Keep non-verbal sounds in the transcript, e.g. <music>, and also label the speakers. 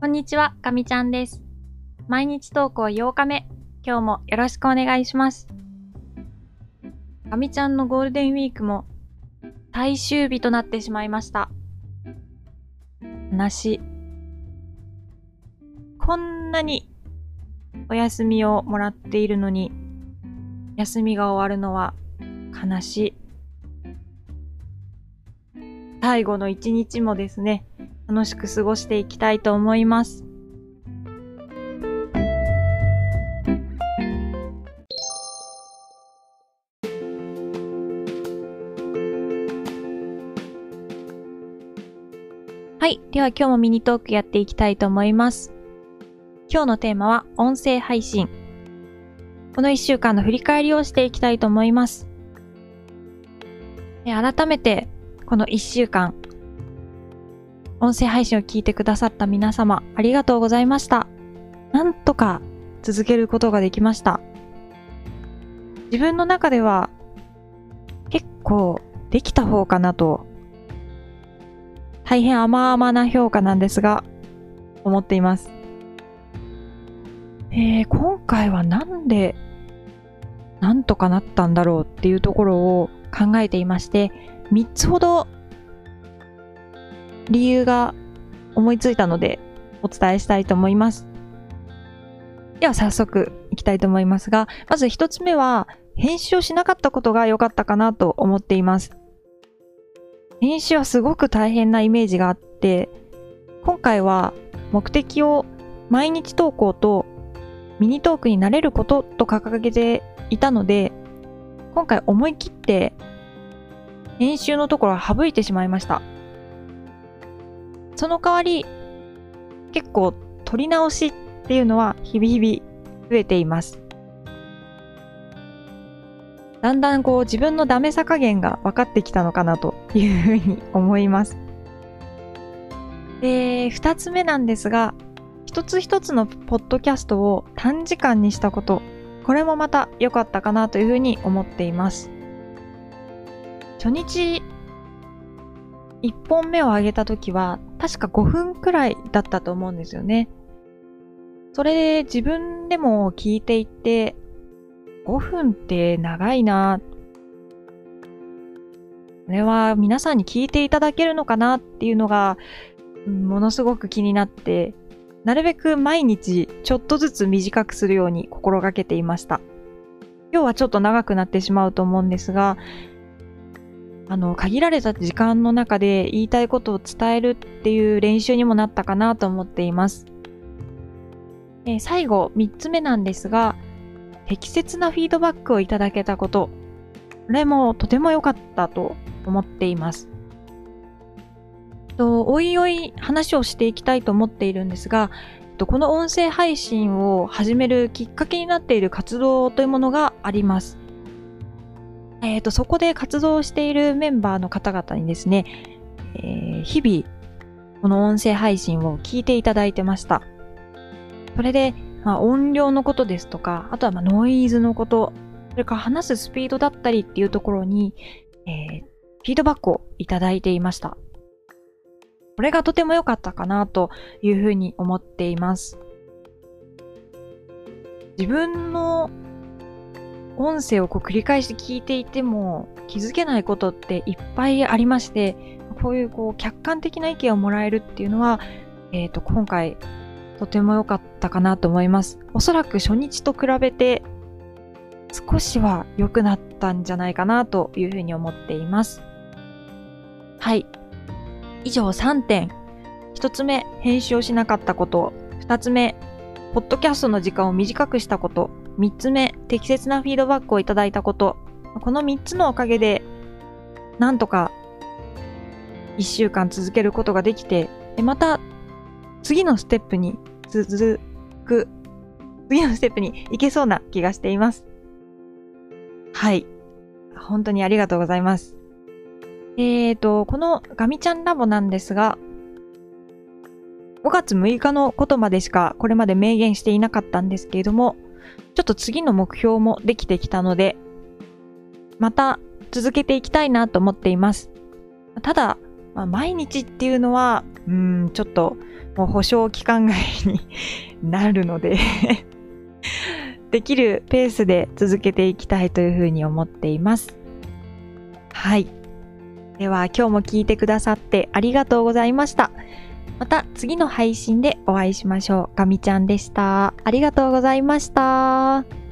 Speaker 1: こんにちは、かみちゃんです。毎日投稿8日目、今日もよろしくお願いします。かみちゃんのゴールデンウィークも最終日となってしまいました。悲しい。こんなにお休みをもらっているのに、休みが終わるのは悲しい。最後の一日もですね、楽しく過ごしていきたいと思います。はい。では今日もミニトークやっていきたいと思います。今日のテーマは音声配信。この一週間の振り返りをしていきたいと思います。改めて、この一週間、音声配信を聞いてくださった皆様、ありがとうございました。なんとか続けることができました。自分の中では結構できた方かなと、大変甘々な評価なんですが、思っています。えー、今回はなんでなんとかなったんだろうっていうところを考えていまして、3つほど理由が思いついたのでお伝えしたいと思います。では早速いきたいと思いますが、まず1つ目は編集をしなかったことが良かったかなと思っています。編集はすごく大変なイメージがあって、今回は目的を毎日投稿とミニトークになれることと掲げていたので、今回思い切って編集のところは省いてしまいました。その代わり、結構撮り直しっていうのは日々日々増えています。だんだんこう自分のダメさ加減が分かってきたのかなというふうに思います。で、二つ目なんですが、一つ一つのポッドキャストを短時間にしたこと、これもまた良かったかなというふうに思っています。初日、1本目を上げた時は、確か5分くらいだったと思うんですよね。それで自分でも聞いていて、5分って長いなこれは皆さんに聞いていただけるのかなっていうのが、ものすごく気になって、なるべく毎日ちょっとずつ短くするように心がけていました。今日はちょっと長くなってしまうと思うんですが、あの、限られた時間の中で言いたいことを伝えるっていう練習にもなったかなと思っています。え最後、3つ目なんですが、適切なフィードバックをいただけたこと、これもとても良かったと思っています。と、おいおい話をしていきたいと思っているんですが、この音声配信を始めるきっかけになっている活動というものがあります。えっ、と、そこで活動しているメンバーの方々にですね、えー日々、この音声配信を聞いていただいてました。それで、まあ、音量のことですとか、あとはまあノイズのこと、それから話すスピードだったりっていうところに、えーフィードバックをいただいていました。これがとても良かったかなというふうに思っています。自分の音声をこう繰り返して聞いていても気づけないことっていっぱいありまして、こういうこう客観的な意見をもらえるっていうのは、えっ、と、今回とても良かったかなと思います。おそらく初日と比べて少しは良くなったんじゃないかなというふうに思っています。はい。以上3点。1つ目、編集をしなかったこと。2つ目、ポッドキャストの時間を短くしたこと。3つ目、適切なフィードバックをいただいたこと。この3つのおかげで、なんとか1週間続けることができて、また次のステップに続く、次のステップに行けそうな気がしています。はい。本当にありがとうございます。えーと、このガミちゃんラボなんですが、5月6日のことまでしかこれまで明言していなかったんですけれども、ちょっと次の目標もできてきたので、また続けていきたいなと思っています。ただ、まあ毎日っていうのは、うん、ちょっともう保証期間外に <laughs> なるので <laughs> できるペースで続けていきたいというふうに思っています。はい。では今日も聞いてくださってありがとうございました。また次の配信でお会いしましょう。ガミちゃんでした。ありがとうございました。